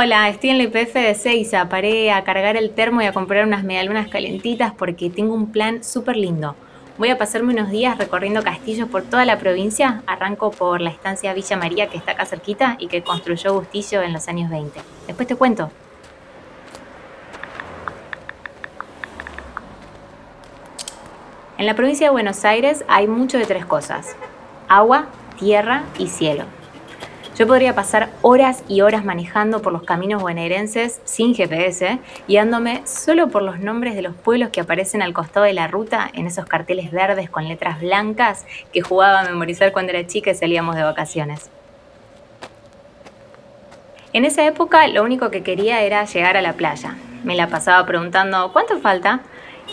Hola, estoy en la IPF de Seiza. Paré a cargar el termo y a comprar unas medialunas calentitas porque tengo un plan súper lindo. Voy a pasarme unos días recorriendo castillos por toda la provincia. Arranco por la estancia Villa María que está acá cerquita y que construyó Bustillo en los años 20. Después te cuento. En la provincia de Buenos Aires hay mucho de tres cosas. Agua, tierra y cielo. Yo podría pasar horas y horas manejando por los caminos bonaerenses sin GPS, guiándome solo por los nombres de los pueblos que aparecen al costado de la ruta en esos carteles verdes con letras blancas que jugaba a memorizar cuando era chica y salíamos de vacaciones. En esa época lo único que quería era llegar a la playa. Me la pasaba preguntando, ¿cuánto falta?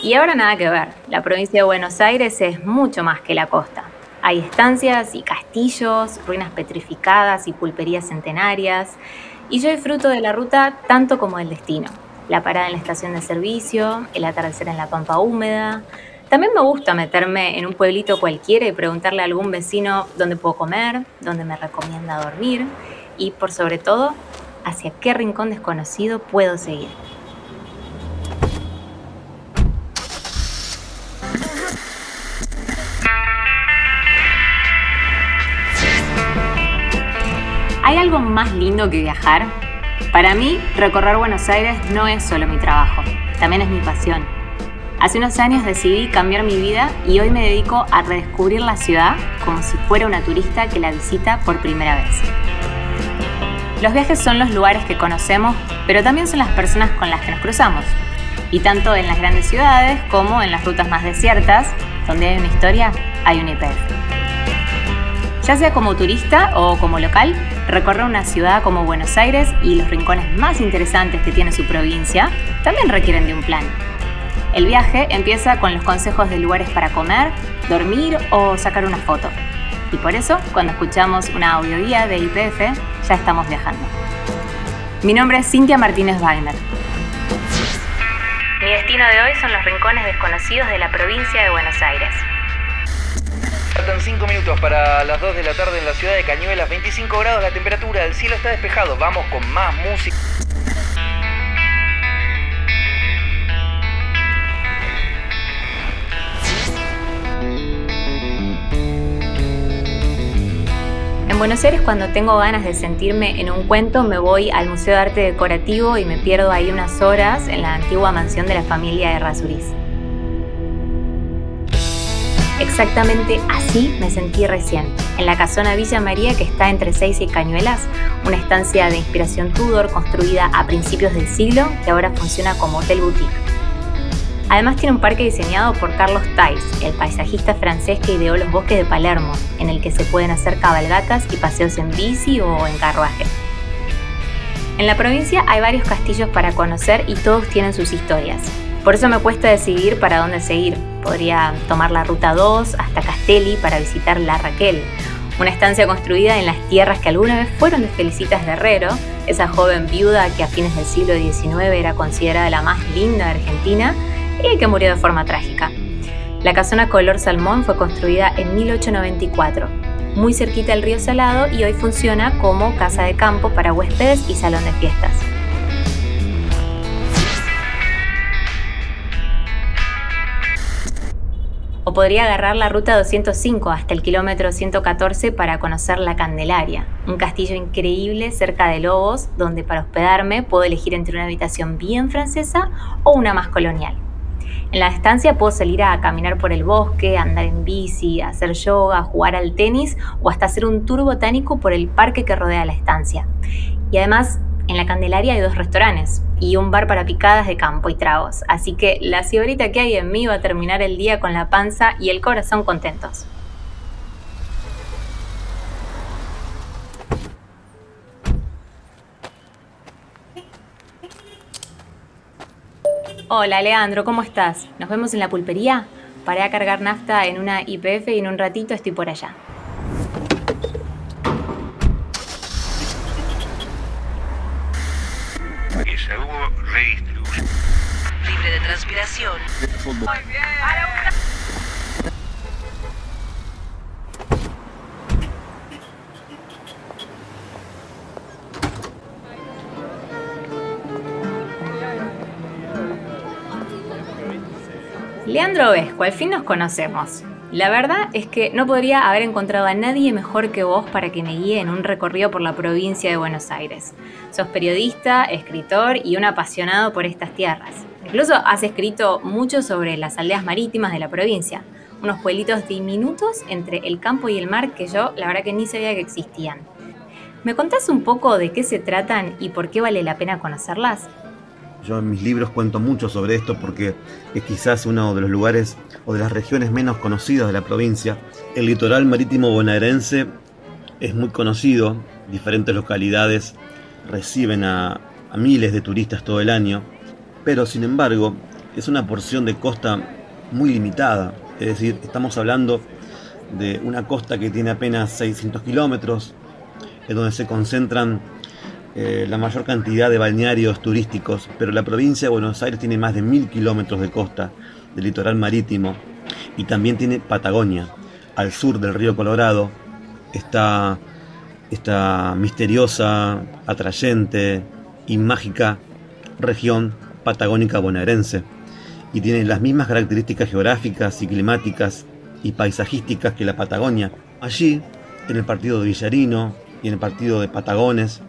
Y ahora nada que ver, la provincia de Buenos Aires es mucho más que la costa. Hay estancias y castillos, ruinas petrificadas y pulperías centenarias, y yo disfruto de la ruta tanto como del destino. La parada en la estación de servicio, el atardecer en la pampa húmeda. También me gusta meterme en un pueblito cualquiera y preguntarle a algún vecino dónde puedo comer, dónde me recomienda dormir y, por sobre todo, hacia qué rincón desconocido puedo seguir. ¿Hay algo más lindo que viajar? Para mí, recorrer Buenos Aires no es solo mi trabajo, también es mi pasión. Hace unos años decidí cambiar mi vida y hoy me dedico a redescubrir la ciudad como si fuera una turista que la visita por primera vez. Los viajes son los lugares que conocemos, pero también son las personas con las que nos cruzamos. Y tanto en las grandes ciudades como en las rutas más desiertas, donde hay una historia, hay un IPF. Ya sea como turista o como local, recorrer una ciudad como Buenos Aires y los rincones más interesantes que tiene su provincia también requieren de un plan. El viaje empieza con los consejos de lugares para comer, dormir o sacar una foto. Y por eso, cuando escuchamos una audioguía de IPF, ya estamos viajando. Mi nombre es Cintia Martínez Wagner. Mi destino de hoy son los rincones desconocidos de la provincia de Buenos Aires. Faltan 5 minutos para las 2 de la tarde en la ciudad de Cañuelas, 25 grados la temperatura, el cielo está despejado, vamos con más música. En Buenos Aires cuando tengo ganas de sentirme en un cuento me voy al Museo de Arte Decorativo y me pierdo ahí unas horas en la antigua mansión de la familia de Razuriz. Exactamente así me sentí recién, en la casona Villa María que está entre Seis y Cañuelas, una estancia de inspiración Tudor construida a principios del siglo que ahora funciona como hotel boutique. Además tiene un parque diseñado por Carlos Thais, el paisajista francés que ideó los bosques de Palermo, en el que se pueden hacer cabalgatas y paseos en bici o en carruaje. En la provincia hay varios castillos para conocer y todos tienen sus historias. Por eso me cuesta decidir para dónde seguir. Podría tomar la ruta 2 hasta Castelli para visitar La Raquel, una estancia construida en las tierras que alguna vez fueron de Felicitas Guerrero, esa joven viuda que a fines del siglo XIX era considerada la más linda de Argentina y que murió de forma trágica. La casona color salmón fue construida en 1894, muy cerquita del río Salado y hoy funciona como casa de campo para huéspedes y salón de fiestas. Podría agarrar la ruta 205 hasta el kilómetro 114 para conocer la Candelaria, un castillo increíble cerca de Lobos, donde para hospedarme puedo elegir entre una habitación bien francesa o una más colonial. En la estancia puedo salir a caminar por el bosque, andar en bici, hacer yoga, jugar al tenis o hasta hacer un tour botánico por el parque que rodea la estancia. Y además en la Candelaria hay dos restaurantes y un bar para picadas de campo y tragos, así que la ciborita que hay en mí va a terminar el día con la panza y el corazón contentos. Hola Leandro, ¿cómo estás? ¿Nos vemos en la pulpería? Paré a cargar nafta en una IPF y en un ratito estoy por allá. hubo redistribución. Libre de transpiración. Leandro Vesco, al fin nos conocemos. La verdad es que no podría haber encontrado a nadie mejor que vos para que me guíe en un recorrido por la provincia de Buenos Aires. Sos periodista, escritor y un apasionado por estas tierras. Incluso has escrito mucho sobre las aldeas marítimas de la provincia, unos pueblitos diminutos entre el campo y el mar que yo la verdad que ni sabía que existían. ¿Me contás un poco de qué se tratan y por qué vale la pena conocerlas? Yo en mis libros cuento mucho sobre esto porque es quizás uno de los lugares o de las regiones menos conocidas de la provincia. El litoral marítimo bonaerense es muy conocido, diferentes localidades reciben a, miles de turistas todo el año, pero sin embargo es una porción de costa muy limitada, es decir, estamos hablando de una costa que tiene apenas 600 kilómetros, en donde se concentran eh, la mayor cantidad de balnearios turísticos, pero la provincia de Buenos Aires tiene más de mil kilómetros de costa, de litoral marítimo, y también tiene Patagonia. Al sur del río Colorado está esta misteriosa, atrayente y mágica región patagónica bonaerense, y tiene las mismas características geográficas y climáticas y paisajísticas que la Patagonia. Allí, en el partido de Villarino y en el partido de Patagones,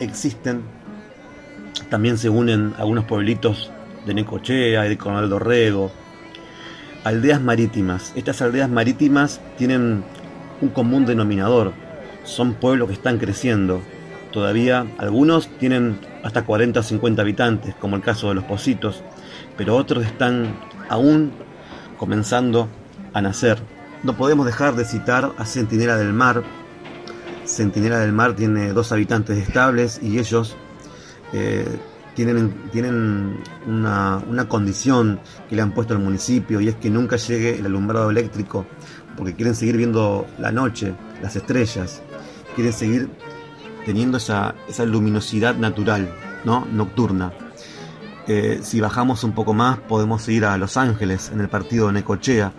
existen, también se unen algunos pueblitos de Necochea y de Coronel Dorrego, aldeas marítimas. Estas aldeas marítimas tienen un común denominador, son pueblos que están creciendo. Todavía algunos tienen hasta 40 o 50 habitantes, como el caso de los Positos, pero otros están aún comenzando a nacer. No podemos dejar de citar a Centinela del Mar, Centinela del Mar tiene dos habitantes estables y ellos eh, tienen, tienen una, condición que le han puesto al municipio y es que nunca llegue el alumbrado eléctrico porque quieren seguir viendo la noche, las estrellas, quieren seguir teniendo esa, luminosidad natural, ¿no? nocturna. Eh, si bajamos un poco más podemos ir a Los Ángeles, en el partido de Necochea.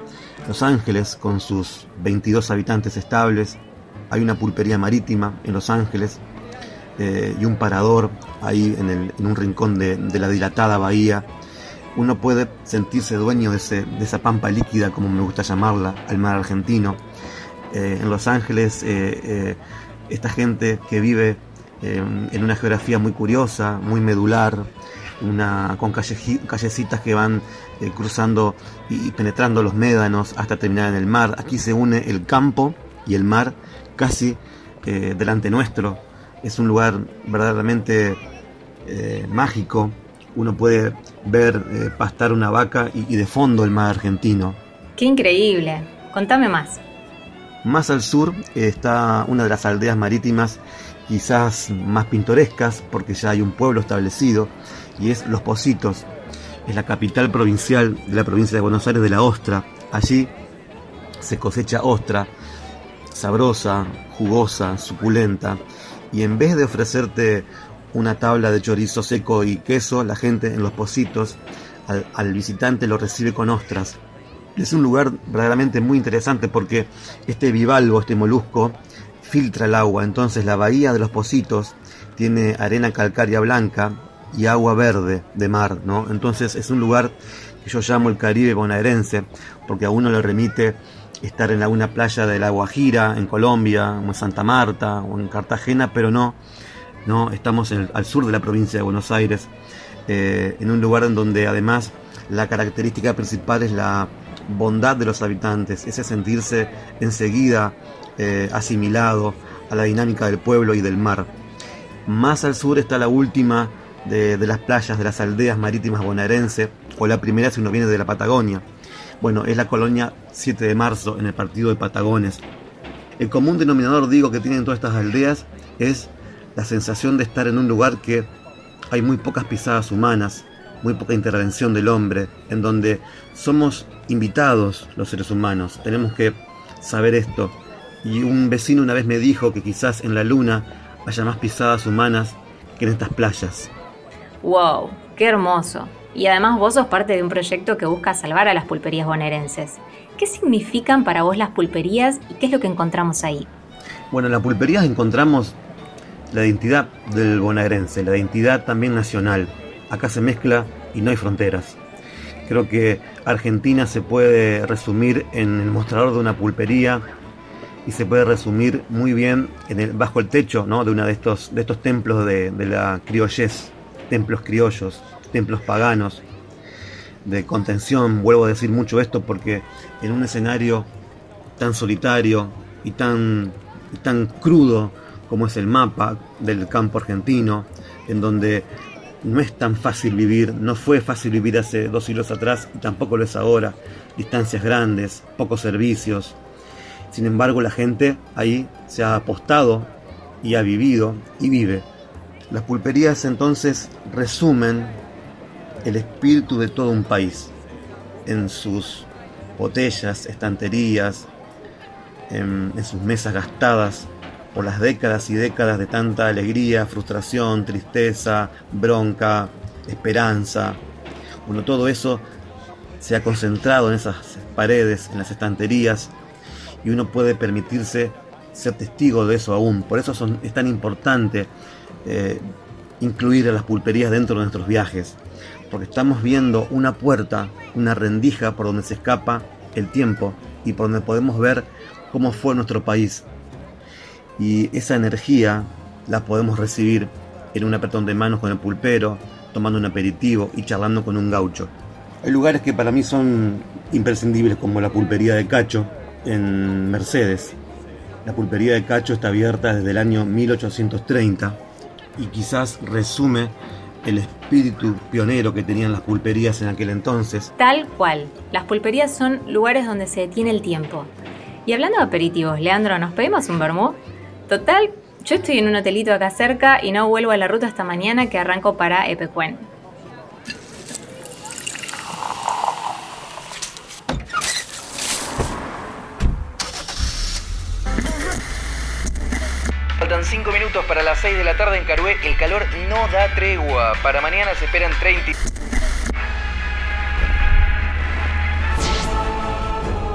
Los Ángeles, con sus 22 habitantes estables, hay una pulpería marítima en Los Ángeles eh, y un parador ahí en, un rincón de, la dilatada bahía. Uno puede sentirse dueño de, esa pampa líquida, como me gusta llamarla, al mar argentino. Eh, en Los Ángeles, eh, esta gente que vive en una geografía muy curiosa, muy medular, con callecitas que van cruzando y penetrando los médanos hasta terminar en el mar. Aquí se une el campo y el mar casi eh, delante nuestro. Es un lugar verdaderamente eh, mágico. Uno puede ver eh, pastar una vaca y, de fondo el mar argentino. ¡Qué increíble! Contame más. Más al sur está una de las aldeas marítimas quizás más pintorescas porque ya hay un pueblo establecido y es Los Positos. Es la capital provincial de la provincia de Buenos Aires de la ostra. Allí se cosecha ostra sabrosa, jugosa, suculenta, y en vez de ofrecerte una tabla de chorizo seco y queso, la gente en los pocitos al, visitante lo recibe con ostras. Es un lugar verdaderamente muy interesante porque este bivalvo, este molusco, filtra el agua. Entonces la bahía de los pocitos tiene arena calcárea blanca y agua verde de mar, ¿no? Entonces es un lugar que yo llamo el Caribe bonaerense porque a uno le remite estar en alguna playa de la Guajira, en Colombia, o en Santa Marta, o en Cartagena, pero no, no estamos al sur de la provincia de Buenos Aires, eh, en un lugar en donde además la característica principal es la bondad de los habitantes, ese sentirse enseguida eh, asimilado a la dinámica del pueblo y del mar. Más al sur está la última de, de las playas de las aldeas marítimas bonaerense, o la primera si uno viene de la Patagonia, bueno, es la colonia 7 de marzo en el partido de Patagones. El común denominador, digo, que tienen todas estas aldeas es la sensación de estar en un lugar que hay muy pocas pisadas humanas, muy poca intervención del hombre, en donde somos invitados los seres humanos. Tenemos que saber esto. Y un vecino una vez me dijo que quizás en la luna haya más pisadas humanas que en estas playas. ¡Wow! ¡Qué hermoso! Y además vos sos parte de un proyecto que busca salvar a las pulperías bonaerenses. ¿Qué significan para vos las pulperías y qué es lo que encontramos ahí? Bueno, en las pulperías encontramos la identidad del bonaerense, la identidad también nacional. Acá se mezcla y no hay fronteras. Creo que Argentina se puede resumir en el mostrador de una pulpería y se puede resumir muy bien en el, bajo el techo ¿no? de uno de estos, de estos templos de, de la criollez, templos criollos, templos paganos, de contención. Vuelvo a decir mucho esto porque en un escenario tan solitario y tan, tan crudo como es el mapa del campo argentino, en donde no es tan fácil vivir, no fue fácil vivir hace dos siglos atrás y tampoco lo es ahora. Distancias grandes, pocos servicios. Sin embargo, la gente ahí se ha apostado y ha vivido y vive. Las pulperías entonces resumen el espíritu de todo un país en sus botellas, estanterías, en, sus mesas gastadas por las décadas y décadas de tanta alegría, frustración, tristeza, bronca, esperanza. Bueno, todo eso se ha concentrado en esas paredes, en las estanterías, y uno puede permitirse ser testigo de eso aún. Por eso son, es tan importante eh, incluir a las pulperías dentro de nuestros viajes, porque estamos viendo una puerta, una rendija por donde se escapa el tiempo y por donde podemos ver cómo fue nuestro país, y esa energía la podemos recibir en un apretón de manos con el pulpero, tomando un aperitivo y charlando con un gaucho. Hay lugares que para mí son imprescindibles como la pulpería de Cacho en Mercedes. La pulpería de Cacho está abierta desde el año 1830 y quizás resume el espíritu pionero que tenían las pulperías en aquel entonces. Tal cual. Las pulperías son lugares donde se detiene el tiempo. Y hablando de aperitivos, Leandro, ¿nos pedimos un vermú? Total, yo estoy en un hotelito acá cerca y no vuelvo a la ruta hasta mañana que arranco para Epecuén. Faltan 5 minutos para las 6 de la tarde en Carué. El calor no da tregua. Para mañana se esperan 30.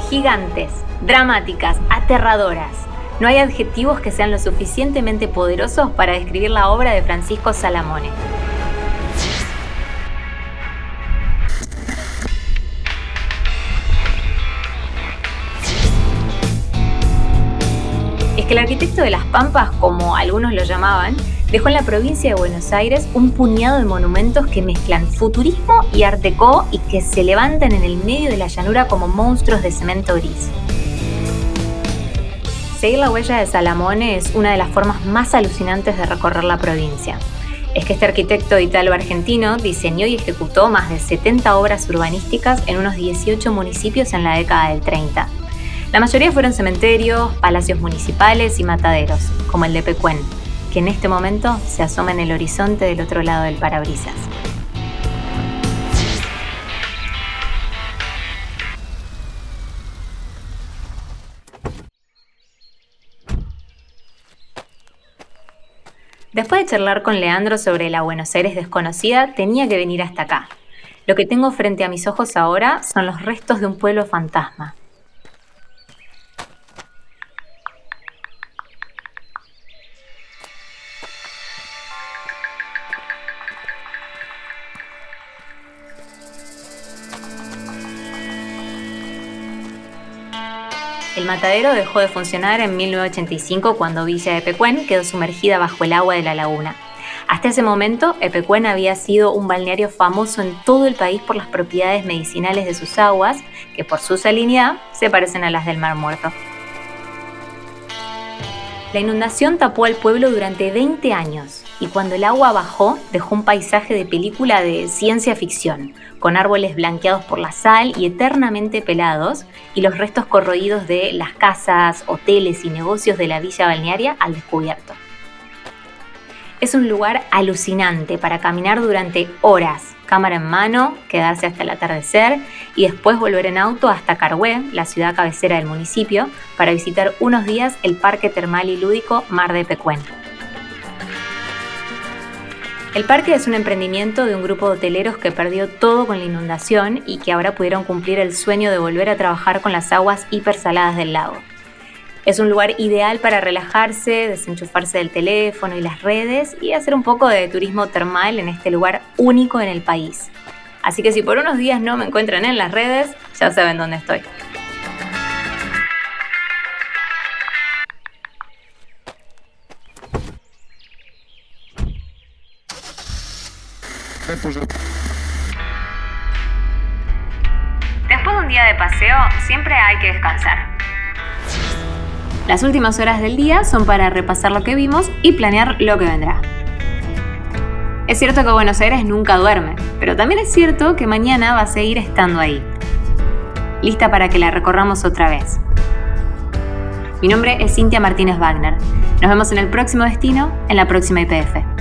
Gigantes, dramáticas, aterradoras. No hay adjetivos que sean lo suficientemente poderosos para describir la obra de Francisco Salamone. El arquitecto de las Pampas, como algunos lo llamaban, dejó en la provincia de Buenos Aires un puñado de monumentos que mezclan futurismo y art déco y que se levantan en el medio de la llanura como monstruos de cemento gris. Seguir la huella de Salamone es una de las formas más alucinantes de recorrer la provincia. Es que este arquitecto italo-argentino diseñó y ejecutó más de 70 obras urbanísticas en unos 18 municipios en la década del 30. La mayoría fueron cementerios, palacios municipales y mataderos, como el de Pecuén, que en este momento se asoma en el horizonte del otro lado del parabrisas. Después de charlar con Leandro sobre la Buenos Aires desconocida, tenía que venir hasta acá. Lo que tengo frente a mis ojos ahora son los restos de un pueblo fantasma. Matadero dejó de funcionar en 1985 cuando Villa Epecuén quedó sumergida bajo el agua de la laguna. Hasta ese momento, Epecuén había sido un balneario famoso en todo el país por las propiedades medicinales de sus aguas, que por su salinidad se parecen a las del Mar Muerto. La inundación tapó al pueblo durante 20 años y cuando el agua bajó dejó un paisaje de película de ciencia ficción, con árboles blanqueados por la sal y eternamente pelados, y los restos corroídos de las casas, hoteles y negocios de la villa balnearia al descubierto. Es un lugar alucinante para caminar durante horas, cámara en mano, quedarse hasta el atardecer y después volver en auto hasta Carhué, la ciudad cabecera del municipio, para visitar unos días el Parque Termal y Lúdico Mar de Pecuén. El parque es un emprendimiento de un grupo de hoteleros que perdió todo con la inundación y que ahora pudieron cumplir el sueño de volver a trabajar con las aguas hipersaladas del lago. Es un lugar ideal para relajarse, desenchufarse del teléfono y las redes y hacer un poco de turismo termal en este lugar único en el país. Así que si por unos días no me encuentran en las redes, ya saben dónde estoy. Después de un día de paseo, siempre hay que descansar. Las últimas horas del día son para repasar lo que vimos y planear lo que vendrá. Es cierto que Buenos Aires nunca duerme, pero también es cierto que mañana va a seguir estando ahí. Lista para que la recorramos otra vez. Mi nombre es Cintia Martínez Wagner. Nos vemos en el próximo destino, en la próxima IPF.